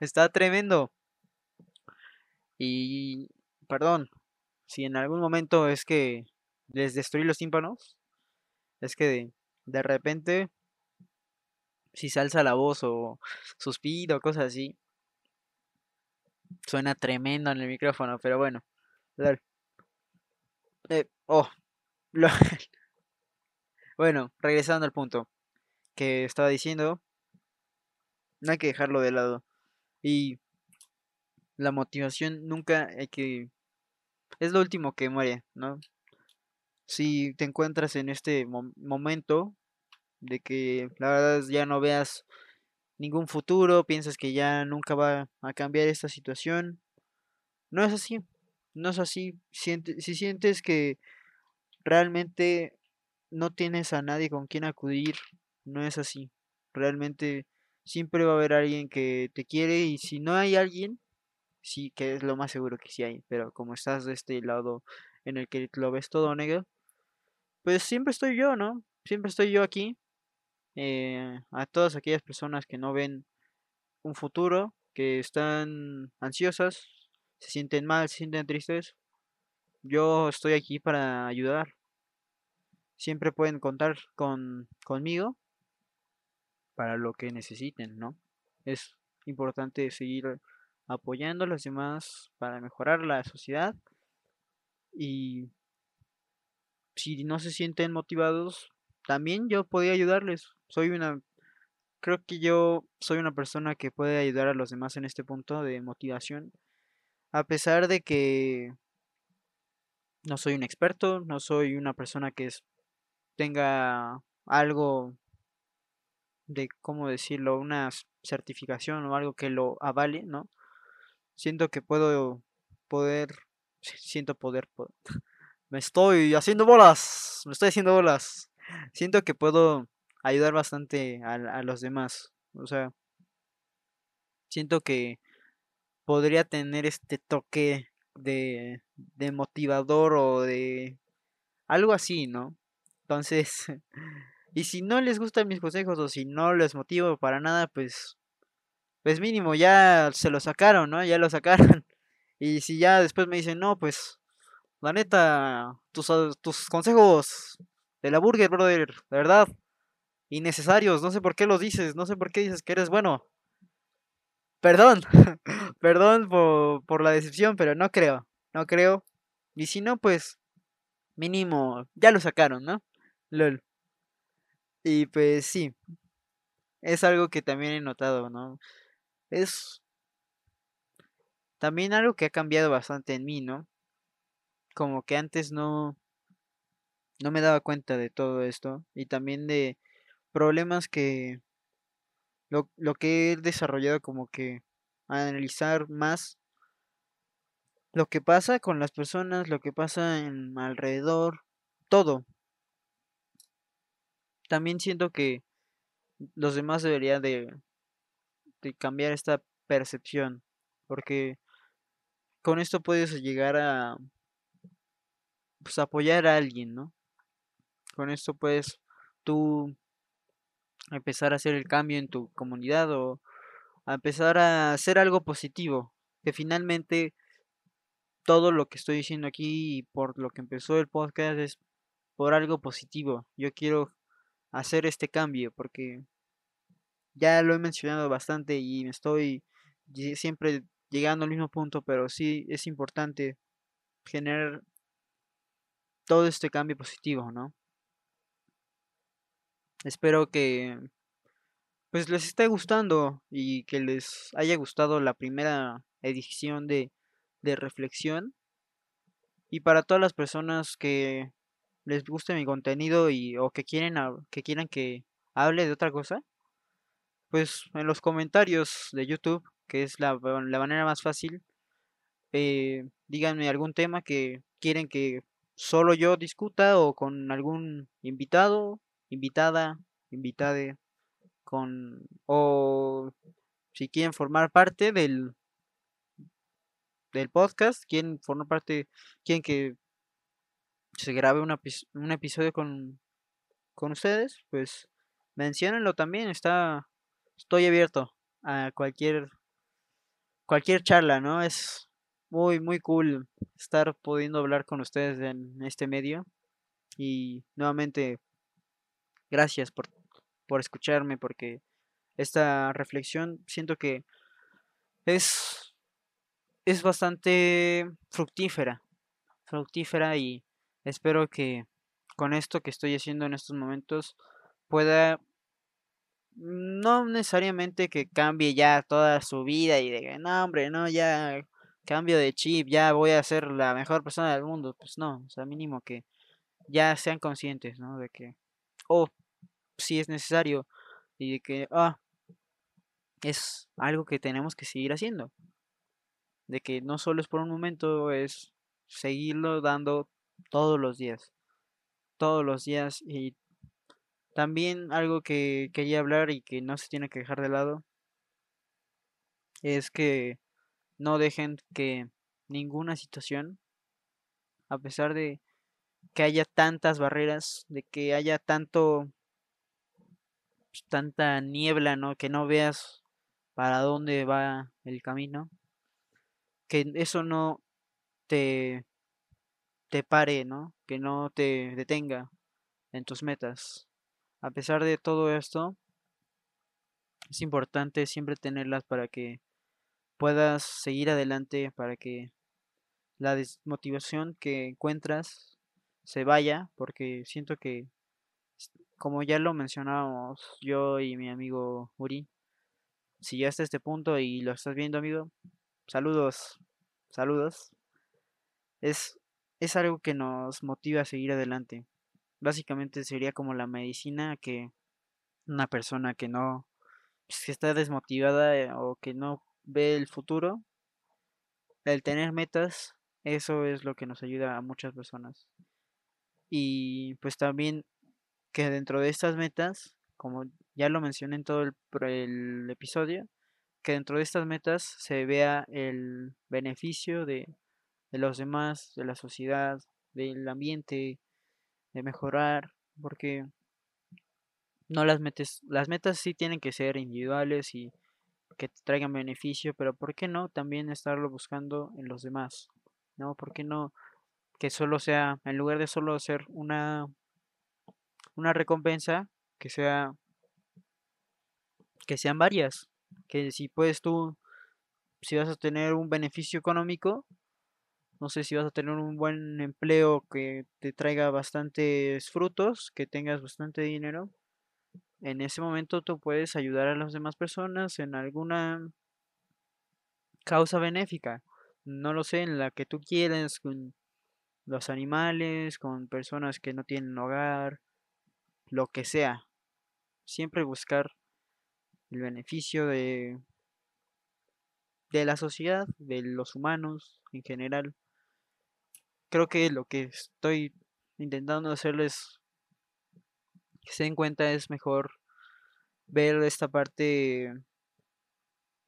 está tremendo. Y, perdón, si en algún momento es que les destruí los tímpanos, es que de, repente, si se alza la voz o suspiro cosas así, suena tremendo en el micrófono, pero bueno. Eh, oh, bueno, regresando al punto que estaba diciendo, no hay que dejarlo de lado. Y la motivación nunca hay que... Es lo último que muere, ¿no? si te encuentras en este momento de que la verdad ya no veas ningún futuro, piensas que ya nunca va a cambiar esta situación, no es así, no es así. si sientes que realmente no tienes a nadie con quien acudir, no es así. Realmente siempre va a haber alguien que te quiere y si no hay alguien, sí que es lo más seguro que sí hay, pero como estás de este lado en el que lo ves todo negro, pues siempre estoy yo, ¿no? Siempre estoy yo aquí. Eh, a todas aquellas personas que no ven un futuro, que están ansiosas, se sienten mal, se sienten tristes, yo estoy aquí para ayudar. Siempre pueden contar con conmigo para lo que necesiten, ¿no? Es importante seguir apoyando a los demás para mejorar la sociedad y si no se sienten motivados, también yo podría ayudarles. Soy una creo que yo soy una persona que puede ayudar a los demás en este punto de motivación, a pesar de que no soy un experto, no soy una persona que tenga algo de, ¿cómo decirlo?, una certificación o algo que lo avale, ¿no? Siento que puedo poder, siento poder, me estoy haciendo bolas, me estoy haciendo bolas. Siento que puedo ayudar bastante a los demás, o sea, siento que podría tener este toque de, de motivador o de algo así, ¿no? Entonces, y si no les gustan mis consejos o si no les motivo para nada, pues, pues mínimo ya se lo sacaron, ¿no? Ya lo sacaron. Y si ya después me dicen, no, pues, la neta, tus, tus consejos de la burger, brother, de verdad, innecesarios, no sé por qué los dices, no sé por qué dices que eres bueno. Perdón, perdón por, por la decepción, pero no creo, no creo. Y si no, pues, mínimo, ya lo sacaron, ¿no? LOL. Y pues sí, es algo que también he notado, ¿no? Es también algo que ha cambiado bastante en mí, ¿no? Como que antes no, no me daba cuenta de todo esto y también de problemas que lo, lo que he desarrollado como que analizar más lo que pasa con las personas, lo que pasa en alrededor, todo. También siento que los demás deberían de, cambiar esta percepción, porque con esto puedes llegar a pues apoyar a alguien, ¿no? Con esto puedes tú empezar a hacer el cambio en tu comunidad o a empezar a hacer algo positivo, que finalmente todo lo que estoy diciendo aquí y por lo que empezó el podcast es por algo positivo. Yo quiero hacer este cambio porque ya lo he mencionado bastante y me estoy siempre llegando al mismo punto, pero sí es importante generar todo este cambio positivo, ¿no? Espero que pues les esté gustando y que les haya gustado la primera edición de, de reflexión. Y para todas las personas que les guste mi contenido y o que quieren que quieran que hable de otra cosa, pues en los comentarios de YouTube, que es la, la manera más fácil, eh, díganme algún tema que quieren que solo yo discuta o con algún invitado, invitada, invitade, con o si quieren formar parte del del podcast, quieren formar parte, quieren que se grabe un episodio con, con ustedes, pues menciónenlo también, está estoy abierto a cualquier cualquier charla, ¿no? Es muy muy cool estar pudiendo hablar con ustedes en este medio y nuevamente gracias por, por escucharme porque esta reflexión siento que es es bastante fructífera, fructífera y espero que con esto que estoy haciendo en estos momentos pueda no necesariamente que cambie ya toda su vida y de no hombre, no, ya cambio de chip, ya voy a ser la mejor persona del mundo, pues no, o sea, mínimo que ya sean conscientes, ¿no? De que, oh, sí es necesario y de que, ah, es algo que tenemos que seguir haciendo. De que no solo es por un momento, es seguirlo dando todos los días. Todos los días. Y también algo que quería hablar y que no se tiene que dejar de lado es que no dejen que ninguna situación, a pesar de que haya tantas barreras, de que haya tanto pues, tanta niebla, ¿no? Que no veas para dónde va el camino, que eso no te te pare, ¿no? Que no te detenga en tus metas. A pesar de todo esto, es importante siempre tenerlas para que puedas seguir adelante, para que la desmotivación que encuentras se vaya, porque siento que, como ya lo mencionábamos yo y mi amigo Uri, si ya está este punto y lo estás viendo, amigo, saludos, saludos. Es, es algo que nos motiva a seguir adelante. Básicamente sería como la medicina que una persona que no pues, que está desmotivada eh, o que no ve el futuro, el tener metas, eso es lo que nos ayuda a muchas personas. Y pues también que dentro de estas metas, como ya lo mencioné en todo el, episodio, que dentro de estas metas se vea el beneficio de, de los demás, de la sociedad, del ambiente, de mejorar, porque no las metes, las metas sí tienen que ser individuales y que te traigan beneficio, pero ¿por qué no también estarlo buscando en los demás? ¿No? ¿Por qué no que solo sea, en lugar de solo ser una, una recompensa, que sea, que sean varias? Que si puedes tú, si vas a tener un beneficio económico, no sé si vas a tener un buen empleo que te traiga bastantes frutos, que tengas bastante dinero, en ese momento tú puedes ayudar a las demás personas en alguna causa benéfica. No lo sé, en la que tú quieras, con los animales, con personas que no tienen hogar, lo que sea. Siempre buscar el beneficio de, de la sociedad, de los humanos en general. Creo que lo que estoy intentando hacerles que se den cuenta es mejor ver esta parte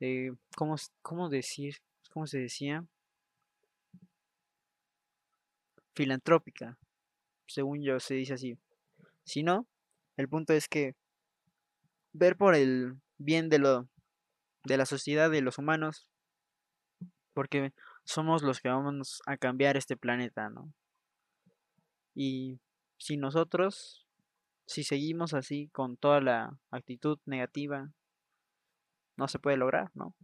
de cómo, cómo decir, cómo se decía, filantrópica, según yo se dice así. Si no, el punto es que ver por el bien de lo de la sociedad de los humanos porque somos los que vamos a cambiar este planeta, ¿no? Y si nosotros si seguimos así con toda la actitud negativa, no se puede lograr, ¿no?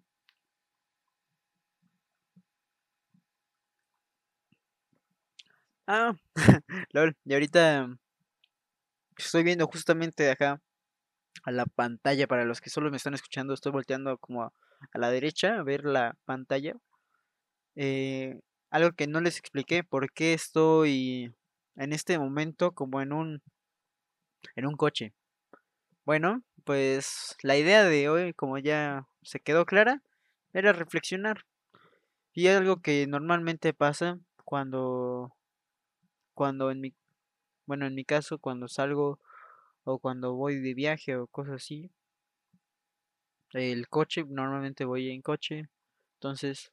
Ah, lol, y ahorita estoy viendo justamente acá a la pantalla para los que solo me están escuchando, estoy volteando como a, la derecha a ver la pantalla. Eh, algo que no les expliqué, por qué estoy en este momento como en un en un coche. Bueno, pues la idea de hoy, como ya se quedó clara, era reflexionar. Y algo que normalmente pasa cuando, cuando en mi, bueno, en mi caso, cuando salgo o cuando voy de viaje o cosas así, el coche, normalmente voy en coche. Entonces,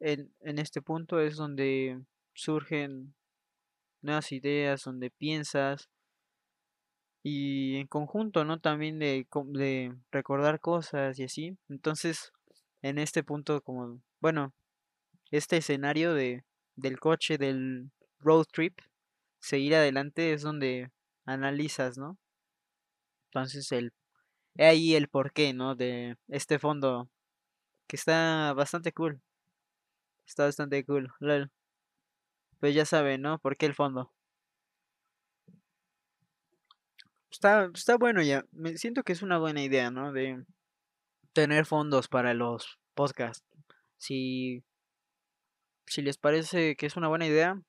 en, en este punto es donde surgen nuevas ideas, donde piensas, y en conjunto, ¿no? También de, de recordar cosas y así. Entonces, en este punto, como, bueno, este escenario de, del coche, del road trip, seguir adelante es donde analizas, ¿no? Entonces, el, ahí el porqué, ¿no? De este fondo, que está bastante cool. Está bastante cool. Pues ya saben, ¿no? ¿Por qué el fondo? Está, está bueno ya. Me siento que es una buena idea, ¿no? De tener fondos para los podcasts. Si, si les parece que es una buena idea,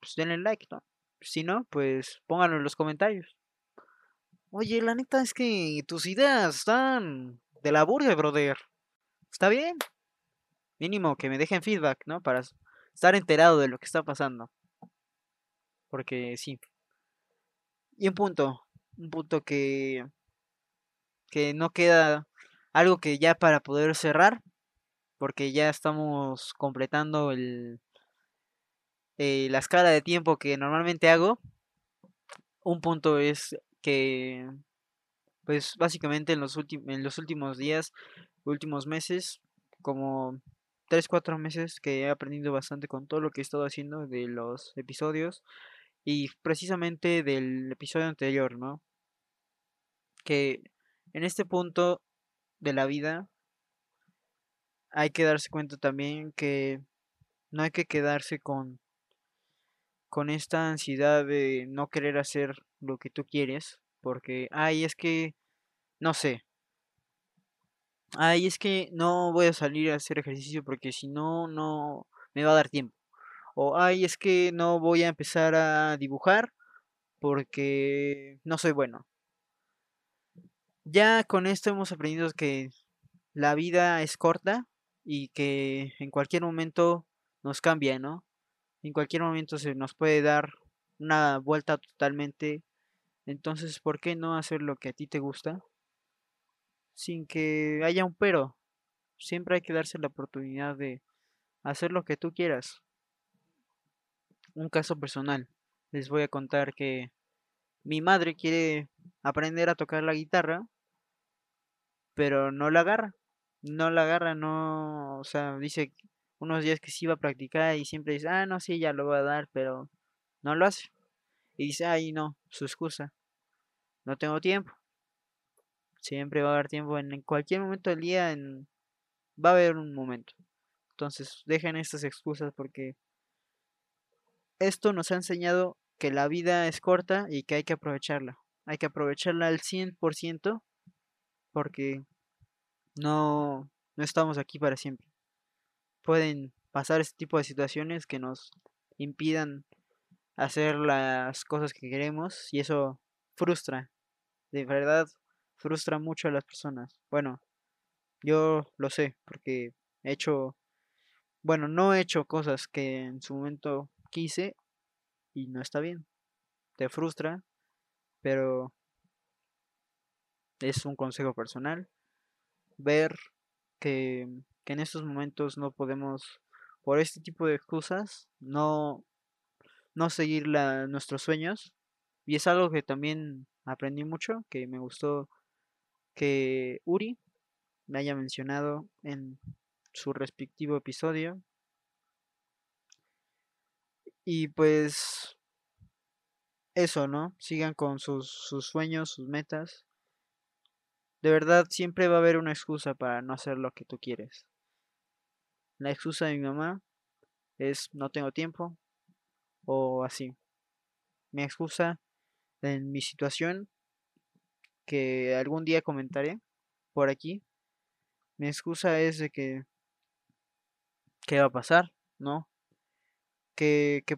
pues denle like, ¿no? Si no, pues pónganlo en los comentarios. Oye, la neta es que tus ideas están de la burger, brother. Está bien. Mínimo que me dejen feedback, ¿no? Para estar enterado de lo que está pasando. Porque sí. Y un punto. Un punto que. Que no queda algo que ya para poder cerrar. Porque ya estamos completando el. Eh, la escala de tiempo que normalmente hago. Un punto es que. Pues básicamente en los, en los últimos días, últimos meses, como 3, 4 meses que he aprendido bastante con todo lo que he estado haciendo de los episodios y precisamente del episodio anterior, ¿no? Que en este punto de la vida hay que darse cuenta también que no hay que quedarse con con esta ansiedad de no querer hacer lo que tú quieres, porque ay, es que no sé. Ay, es que no voy a salir a hacer ejercicio porque si no no me va a dar tiempo. O ay, es que no voy a empezar a dibujar porque no soy bueno. Ya con esto hemos aprendido que la vida es corta y que en cualquier momento nos cambia, ¿no? En cualquier momento se nos puede dar una vuelta totalmente. Entonces, ¿por qué no hacer lo que a ti te gusta? Sin que haya un pero. Siempre hay que darse la oportunidad de hacer lo que tú quieras. Un caso personal. Les voy a contar que mi madre quiere aprender a tocar la guitarra, pero no la agarra. No la agarra, no, o sea, dice unos días que sí iba a practicar y siempre dice, ah, no, sí, ya lo voy a dar, pero no lo hace. Y dice, ay, no, su excusa, no tengo tiempo. Siempre va a haber tiempo, en cualquier momento del día en... va a haber un momento. Entonces, dejen estas excusas porque esto nos ha enseñado que la vida es corta y que hay que aprovecharla. Hay que aprovecharla al 100% porque no, no estamos aquí para siempre. Pueden pasar este tipo de situaciones que nos impidan hacer las cosas que queremos y eso frustra. De verdad, frustra mucho a las personas. Bueno, yo lo sé porque he hecho, bueno, no he hecho cosas que en su momento quise y no está bien. Te frustra, pero es un consejo personal. Ver que, en estos momentos no podemos, por este tipo de excusas, no, no seguir nuestros sueños. Y es algo que también aprendí mucho, que me gustó que Uri me haya mencionado en su respectivo episodio. Y pues eso, ¿no? Sigan con sus, sus sueños, sus metas. De verdad, siempre va a haber una excusa para no hacer lo que tú quieres. La excusa de mi mamá es no tengo tiempo o así. Mi excusa en mi situación que algún día comentaré por aquí. Mi excusa es de que qué va a pasar, ¿no? ¿Qué, qué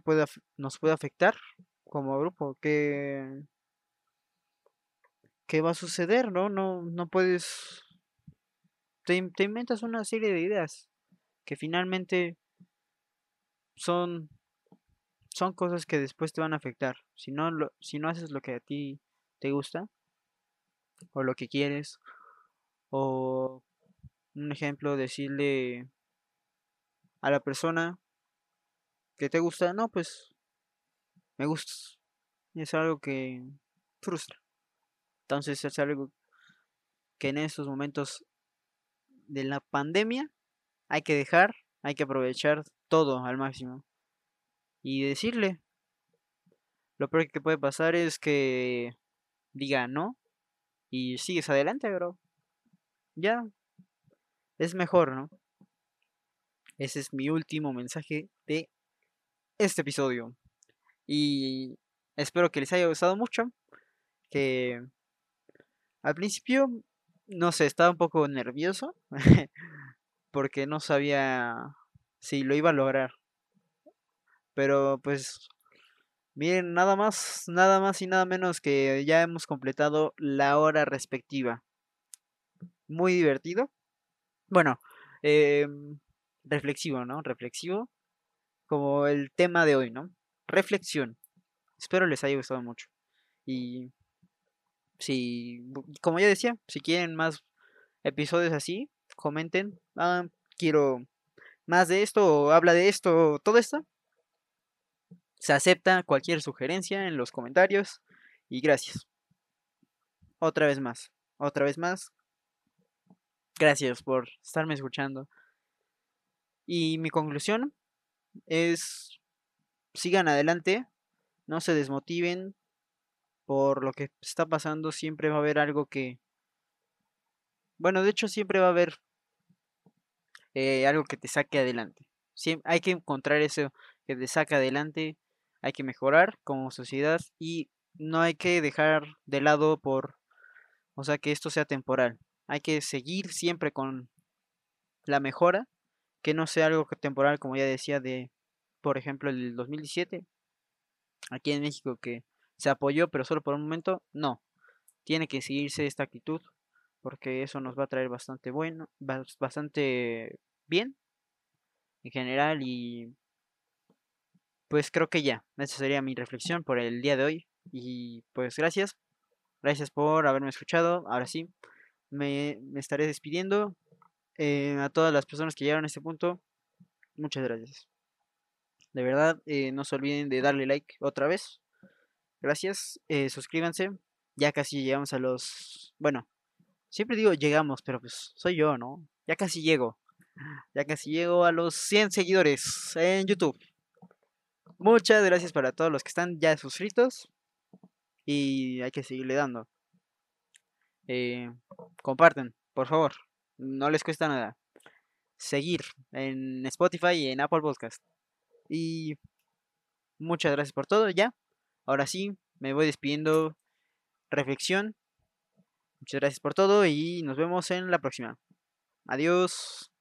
nos puede afectar como grupo? ¿Qué, qué va a suceder, no? No, no puedes... Te, te inventas una serie de ideas que finalmente son son cosas que después te van a afectar. Si no, lo, si no haces lo que a ti te gusta, o lo que quieres, o un ejemplo, decirle a la persona que te gusta, no, pues me gustas. Es algo que frustra. Entonces es algo que en estos momentos de la pandemia hay que dejar, hay que aprovechar todo al máximo. Y decirle, lo peor que puede pasar es que diga no y sigues adelante, bro. Ya, es mejor, ¿no? Ese es mi último mensaje de este episodio. Y espero que les haya gustado mucho. Que al principio, no sé, estaba un poco nervioso. porque no sabía si lo iba a lograr. Pero pues Miren, nada más, nada más y nada menos que ya hemos completado la hora respectiva. Muy divertido. Bueno, em, reflexivo, ¿no? Reflexivo. Como el tema de hoy, ¿no? Reflexión. Espero les haya gustado mucho. Y si, como ya decía, si quieren más episodios así, comenten. Ah, quiero más de esto, o habla de esto, todo esto. Se acepta cualquier sugerencia en los comentarios. Y gracias. Otra vez más. Otra vez más. Gracias por estarme escuchando. Y mi conclusión es, sigan adelante, no se desmotiven por lo que está pasando, siempre va a haber algo que... Bueno, de hecho siempre va a haber eh, algo que te saque adelante. hay que encontrar eso que te saque adelante, hay que mejorar como sociedad y no hay que dejar de lado por, o sea, que esto sea temporal. Hay que seguir siempre con la mejora, que no sea algo temporal, como ya decía, de, por ejemplo, el 2017, aquí en México, que se apoyó, pero solo por un momento, no. Tiene que seguirse esta actitud, porque eso nos va a traer bastante bueno, bastante bien en general y pues creo que ya, esa sería mi reflexión por el día de hoy y pues gracias, gracias por haberme escuchado, ahora sí, me, estaré despidiendo eh, a todas las personas que llegaron a este punto, muchas gracias. De verdad, eh, no se olviden de darle like otra vez. Gracias, eh, suscríbanse. Ya casi llegamos a los... Bueno, siempre digo llegamos, pero pues soy yo, ¿no? Ya casi llego. Ya casi llego a los 100 seguidores en YouTube. Muchas gracias para todos los que están ya suscritos. Y hay que seguirle dando. Eh, comparten, por favor. No les cuesta nada. Seguir en Spotify y en Apple Podcast. Y muchas gracias por todo. Ya. Ahora sí, me voy despidiendo. Reflexión. Muchas gracias por todo y nos vemos en la próxima. Adiós.